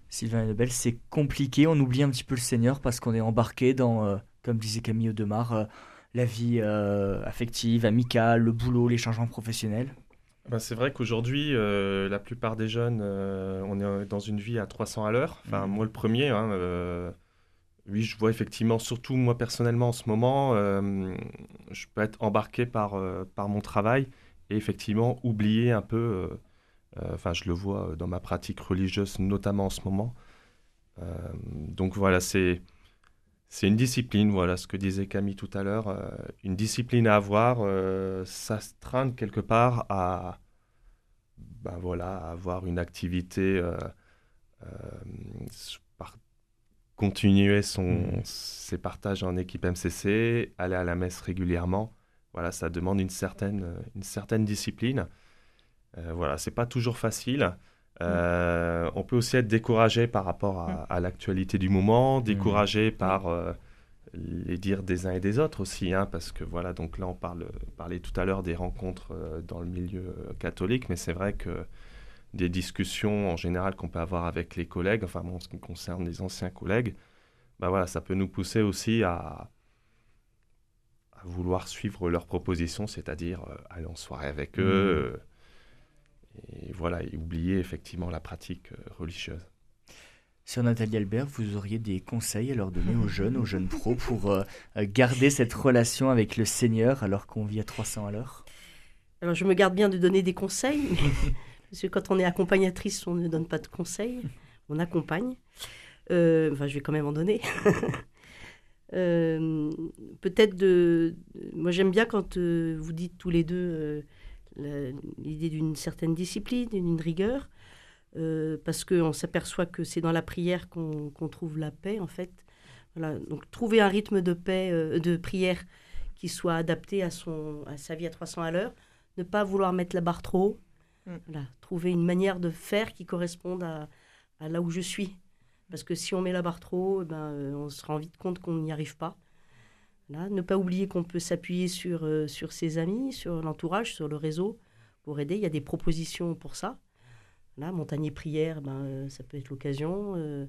Sylvain Lebel, c'est compliqué. On oublie un petit peu le Seigneur parce qu'on est embarqué dans, euh, comme disait Camille Audemars, euh, la vie euh, affective, amicale, le boulot, les changements professionnels. Ben, c'est vrai qu'aujourd'hui, la plupart des jeunes, on est dans une vie à 300 à l'heure. Enfin, Mhm. moi, le premier, hein, oui, je vois effectivement, surtout moi personnellement en ce moment, je peux être embarqué par, par mon travail et effectivement oublier un peu, enfin, je le vois dans ma pratique religieuse, notamment en ce moment. Euh, donc voilà, c'est. C'est une discipline, voilà ce que disait Camille tout à l'heure, euh, une discipline à avoir, euh, s'astreindre quelque part à, ben voilà, à avoir une activité, euh, euh, par- continuer son, Mhm. ses partages en équipe MCC, aller à la messe régulièrement. Voilà, ça demande une certaine, une certaine discipline. Euh, voilà, c'est pas toujours facile. Euh, On peut aussi être découragé par rapport à, à l'actualité du moment, découragé par euh, les dires des uns et des autres aussi, hein, parce que voilà, donc là on parle, parlait tout à l'heure des rencontres dans le milieu catholique, mais c'est vrai que des discussions en général qu'on peut avoir avec les collègues, enfin bon, en ce qui concerne les anciens collègues, bah voilà, ça peut nous pousser aussi à, à vouloir suivre leurs propositions, c'est-à-dire euh, aller en soirée avec eux, euh, et voilà, et oublier effectivement la pratique euh, religieuse. Sur Nathalie Albert, vous auriez des conseils à leur donner aux jeunes, aux jeunes pros, pour euh, euh, garder cette relation avec le Seigneur alors qu'on vit à 300 à l'heure? Alors, je me garde bien de donner des conseils, mais- parce que quand on est accompagnatrice, on ne donne pas de conseils, on accompagne. Euh, enfin, je vais quand même en donner. Euh, Peut-être de. Moi, j'aime bien quand euh, vous dites tous les deux euh, l'idée d'une certaine discipline, d'une rigueur, euh, parce qu'on s'aperçoit que c'est dans la prière qu'on trouve la paix, en fait. Voilà. Donc, trouver un rythme de paix, euh, de prière qui soit adapté à, son, à sa vie à 300 à l'heure ne pas vouloir mettre la barre trop haut. Mm. Voilà, trouver une manière de faire qui corresponde à, à là où je suis. Parce que si on met la barre trop haut, eh ben, euh, on se rend vite compte qu'on n'y arrive pas. Voilà, ne pas oublier qu'on peut s'appuyer sur, euh, sur ses amis, sur l'entourage, sur le réseau pour aider. Il y a des propositions pour ça. Voilà, Montagnier Prière, ben, euh, ça peut être l'occasion. Euh,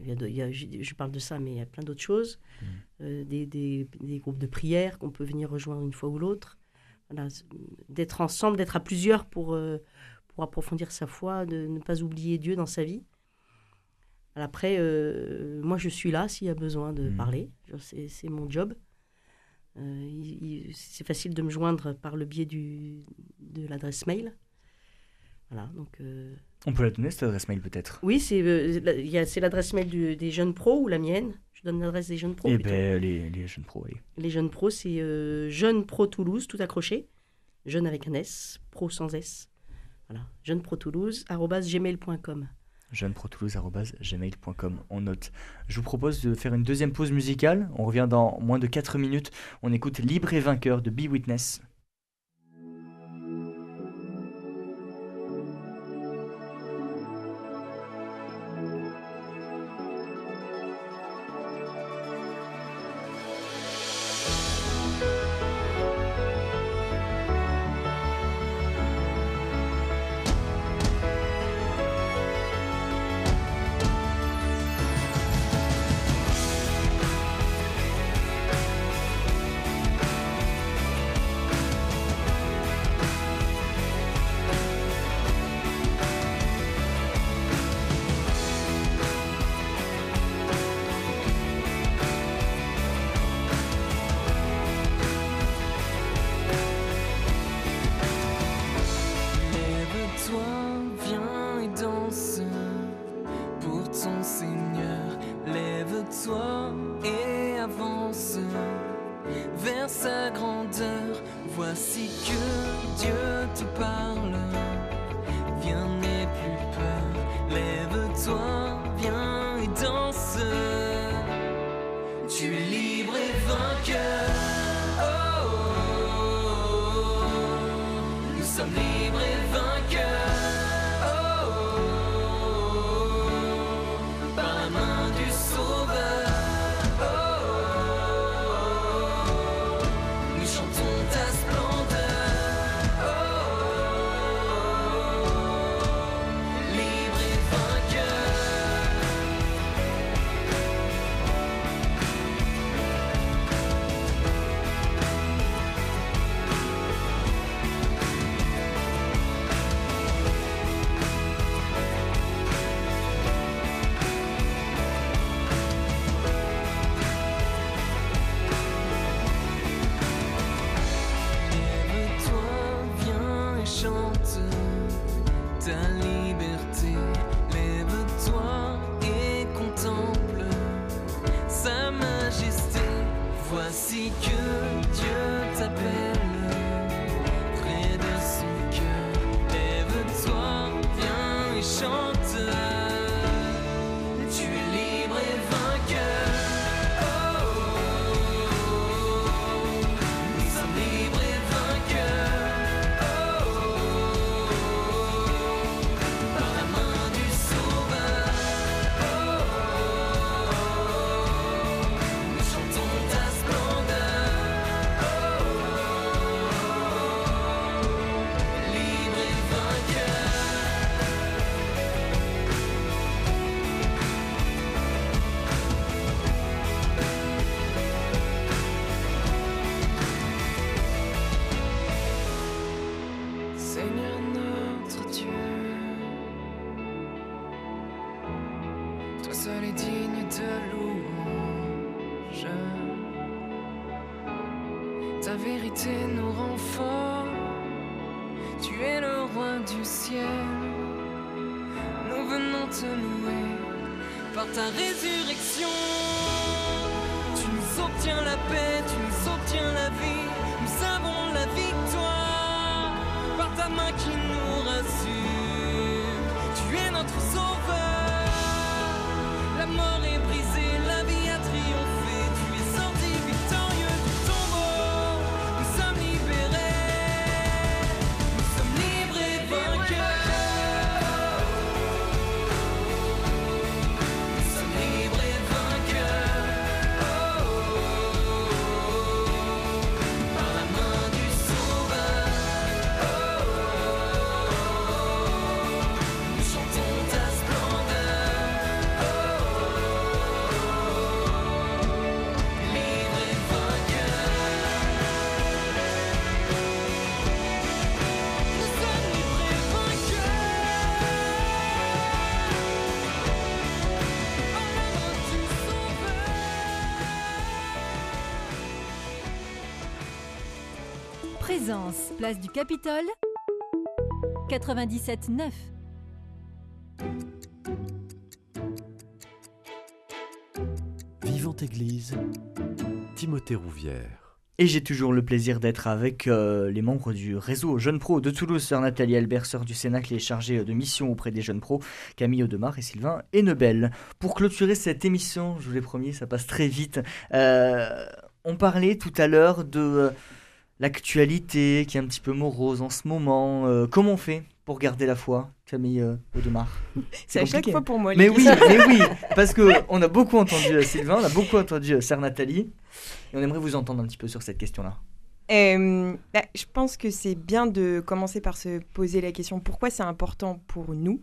il y a de- il y a- je, je parle de ça, mais il y a plein d'autres choses. Euh, des, des- des groupes de prière qu'on peut venir rejoindre une fois ou l'autre. Voilà, d'être ensemble, d'être à plusieurs pour, pour approfondir sa foi, de ne pas oublier Dieu dans sa vie. Après, euh, moi, je suis là s'il y a besoin de Mhm. parler. C'est mon job. Euh, c'est facile de me joindre par le biais du, de l'adresse mail. Voilà, donc... euh, On peut la donner, cette adresse mail peut-être? Oui, c'est l'adresse mail du- des jeunes pros ou la mienne? Je donne l'adresse des jeunes pros. Eh bien, les, les jeunes pros, allez. Les jeunes pros, c'est Jeunes Pro Toulouse, tout accroché. Jeune avec un S, pro sans S. Voilà, Jeunes Pro Toulouse, gmail.com. jeuneprotoulouse.gmail.com, on note. Je vous propose de faire une deuxième pause musicale. On revient dans moins de 4 minutes. On écoute Libre et vainqueur de Be Witness. Présence, place du Capitole, 97.9. Vivante Église, Timothée Rouvière. Et j'ai toujours le plaisir d'être avec euh, les membres du réseau Jeunes Pro de Toulouse, sœur Nathalie Albert, sœur du Cénacle et chargée de mission auprès des jeunes pros, Camille Audemars et Sylvain Hennebel. Pour clôturer cette émission, je vous l'ai promis, ça passe très vite. euh, on parlait tout à l'heure de euh, l'actualité qui est un petit peu morose en ce moment. Euh, comment on fait pour garder la foi, Camille euh, Audemars? C'est à chaque fois pour moi. Mais oui, mais oui, parce que on a beaucoup entendu euh, Sylvain, on a beaucoup entendu sœur Nathalie, et on aimerait vous entendre un petit peu sur cette question-là. Euh, bah, je pense que c'est bien de commencer par se poser la question pourquoi c'est important pour nous?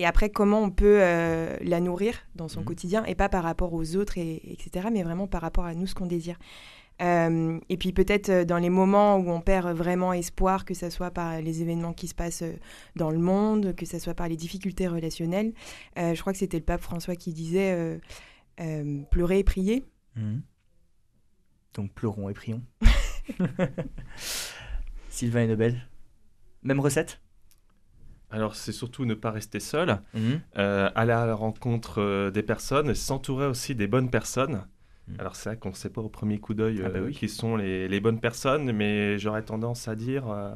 Et après comment on peut euh, la nourrir dans son Mhm. quotidien et pas par rapport aux autres et, etc mais vraiment par rapport à nous ce qu'on désire Euh, et puis peut-être euh, dans les moments où on perd vraiment espoir que ce soit par les événements qui se passent euh, dans le monde que ce soit par les difficultés relationnelles euh, je crois que c'était le pape François qui disait euh, euh, pleurer et prier Donc pleurons et prions. Sylvain et Nobel. Même recette? Alors, c'est surtout ne pas rester seul, Mhm. euh, aller à la rencontre euh, des personnes, s'entourer aussi des bonnes personnes. Mm. Alors c'est vrai qu'on ne sait pas au premier coup d'œil Ah bah euh, oui. qui sont les, les bonnes personnes, mais j'aurais tendance à dire euh,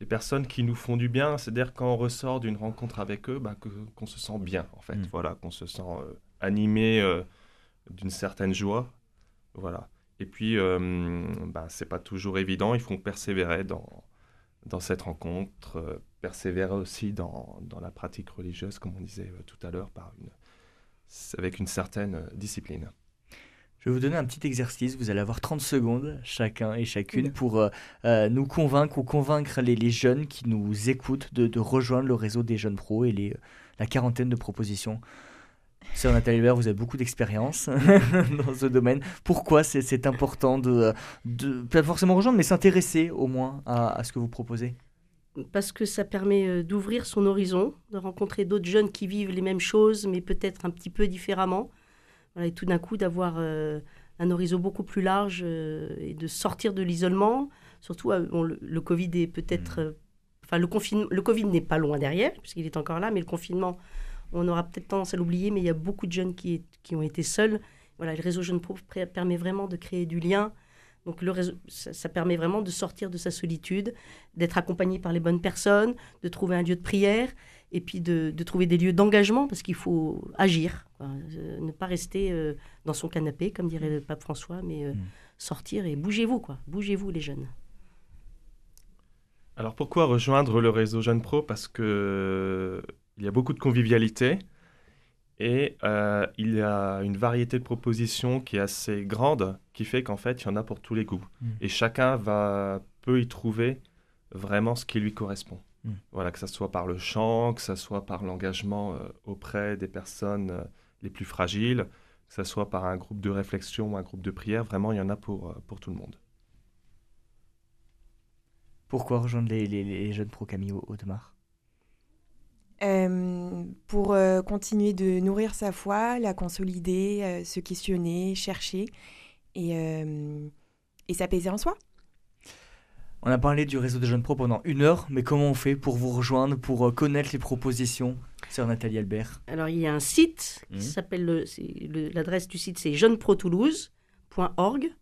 les personnes qui nous font du bien, c'est-à-dire quand on ressort d'une rencontre avec eux, bah, qu'on se sent bien en fait, Mm. voilà, qu'on se sent euh, animé euh, d'une certaine joie, voilà. Et puis euh, bah, c'est pas toujours évident, il faut persévérer dans, dans cette rencontre, persévérer aussi dans, dans la pratique religieuse, comme on disait tout à l'heure, par une, avec une certaine discipline. Je vais vous donner un petit exercice. Vous allez avoir 30 secondes, chacun et chacune, Oula. pour euh, euh, nous convaincre ou convaincre les, les jeunes qui nous écoutent de, de rejoindre le réseau des jeunes pros et les, la quarantaine de propositions. Sœur Nathalie Albert, vous avez beaucoup d'expérience dans ce domaine. Pourquoi c'est important de, de, pas forcément rejoindre, mais s'intéresser au moins à, à ce que vous proposez? Parce que ça permet euh, d'ouvrir son horizon, de rencontrer d'autres jeunes qui vivent les mêmes choses, mais peut-être un petit peu différemment. Voilà, et tout d'un coup, d'avoir euh, un horizon beaucoup plus large euh, et de sortir de l'isolement. Surtout, euh, bon, le, le Covid est peut-être. euh, Enfin, le, le Covid n'est pas loin derrière, puisqu'il est encore là, mais le confinement, on aura peut-être tendance à l'oublier, mais il y a beaucoup de jeunes qui, qui ont été seuls. Voilà, le réseau Jeunes Pro permet vraiment de créer du lien. Donc, le réseau, ça, ça permet vraiment de sortir de sa solitude, d'être accompagné par les bonnes personnes, de trouver un lieu de prière et puis de, de trouver des lieux d'engagement parce qu'il faut agir, quoi. Euh, ne pas rester euh, dans son canapé, comme dirait le pape François, mais euh, Mm. sortir et bougez-vous, quoi. Bougez-vous, les jeunes. Alors pourquoi rejoindre le réseau Jeunes Pro? Parce que il y a beaucoup de convivialité et euh, il y a une variété de propositions qui est assez grande, qui fait qu'en fait il y en a pour tous les goûts. Mm. Et chacun va peut y trouver vraiment ce qui lui correspond. Mm. Voilà, que ce soit par le chant, que ce soit par l'engagement euh, auprès des personnes euh, les plus fragiles, que ce soit par un groupe de réflexion ou un groupe de prière, vraiment il y en a pour, euh, pour tout le monde. Pourquoi rejoindre les, les- les jeunes pros Camille Audemars? Euh, pour euh, continuer de nourrir sa foi, la consolider, euh, se questionner, chercher et, euh, et s'apaiser en soi. On a parlé du réseau des jeunes pros pendant une heure, mais comment on fait pour vous rejoindre, pour euh, connaître les propositions Sœur Nathalie Albert? Alors, il y a un site qui s'appelle, le- c'est le- l'adresse du site, c'est jeunesprotoulouse.org.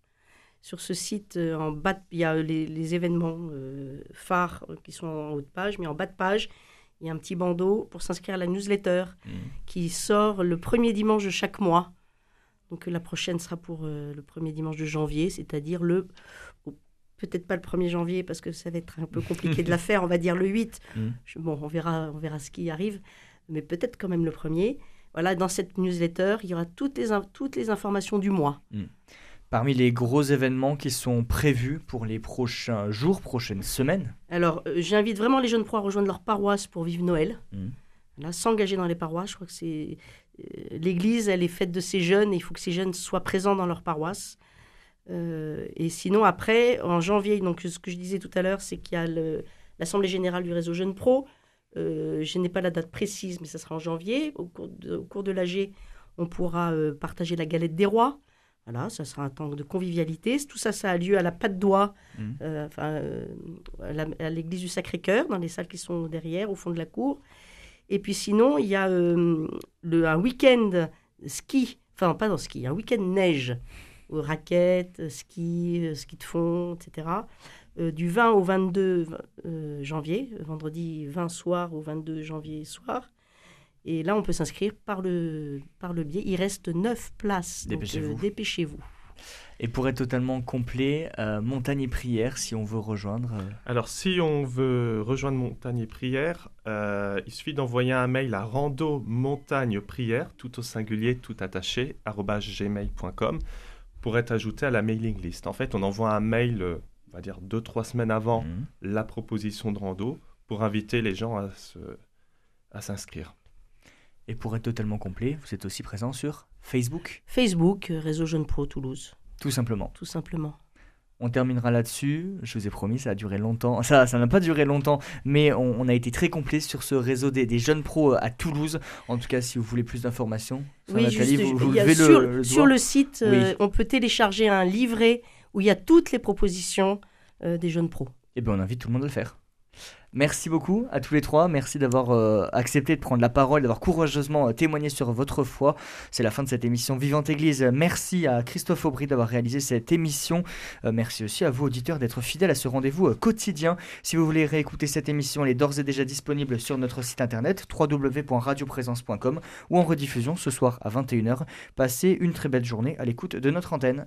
Sur ce site, euh, en bas, il y a les, les événements euh, phares qui sont en haut de page, mais en bas de page, il y a un petit bandeau pour s'inscrire à la newsletter qui sort le premier dimanche de chaque mois. Donc la prochaine sera pour euh, le premier dimanche de janvier, c'est-à-dire le... Peut-être pas le 1er janvier parce que ça va être un peu compliqué de la faire, on va dire le 8. Mm. Je- bon, on verra, on verra ce qui arrive, mais peut-être quand même le premier. Voilà, dans cette newsletter, il y aura toutes les, toutes les informations du mois. Parmi les gros événements qui sont prévus pour les prochains jours, prochaines semaines Alors, euh, j'invite vraiment les jeunes pro à rejoindre leur paroisse pour vivre Noël. Mhm. Là, s'engager dans les paroisses. Je crois que c'est. euh, L'Église, elle est faite de ces jeunes et il faut que ces jeunes soient présents dans leur paroisse. Euh, et sinon, après, en janvier, donc ce que je disais tout à l'heure, c'est qu'il y a l'Assemblée générale du réseau Jeunes Pro. Euh, je n'ai pas la date précise, mais ça sera en janvier. Au cours de, au cours de l'AG, on pourra euh, partager la galette des rois. Voilà, ça sera un temps de convivialité. Tout ça, ça a lieu à la Patte d'Oie, euh, enfin, à l'église du Sacré-Cœur, dans les salles qui sont derrière, au fond de la cour. Et puis sinon, il y a le, un week-end ski, enfin pas dans ski, un week-end neige, raquettes, ski, euh, ski de fond, etc. euh, du 20 au 22 euh, janvier, vendredi 20 soir au 22 janvier soir. Et là, on peut s'inscrire par le, par le biais. Il reste 9 places. donc, Dépêchez-vous. euh, dépêchez-vous. Et pour être totalement complet, euh, montagne et prière, si on veut rejoindre. euh, Alors, si on veut rejoindre Montagne et Prière, euh, il suffit d'envoyer un mail à rando montagne prière, tout au singulier, tout attaché, gmail.com, pour être ajouté à la mailing list. En fait, on envoie un mail, euh, on va dire deux, trois semaines avant mhm. la proposition de rando, pour inviter les gens à se- à s'inscrire. Et pour être totalement complet, vous êtes aussi présent sur Facebook, Facebook, euh, Réseau Jeune Pro Toulouse, tout simplement. tout simplement. On terminera là-dessus. Je vous ai promis, ça a duré longtemps. Ça, ça n'a pas duré longtemps, mais on, on a été très complet sur ce réseau des, des jeunes pros à Toulouse. En tout cas, si vous voulez plus d'informations, Sœur Nathalie, juste, vous, vous il y a levez sur, le, le sur doigt. le site, euh, on peut télécharger un livret où il y a toutes les propositions euh, des jeunes pros. Eh bien, on invite tout le monde à le faire. Merci beaucoup à tous les trois. Merci d'avoir euh, accepté de prendre la parole, d'avoir courageusement euh, témoigné sur votre foi. C'est la fin de cette émission Vivante Église. Merci à Christophe Aubry d'avoir réalisé cette émission. Euh, merci aussi à vous, auditeurs, d'être fidèles à ce rendez-vous quotidien. Si vous voulez réécouter cette émission, elle est d'ores et déjà disponible sur notre site internet www.radioprésence.com ou en rediffusion ce soir à 21h. Passez une très belle journée à l'écoute de notre antenne.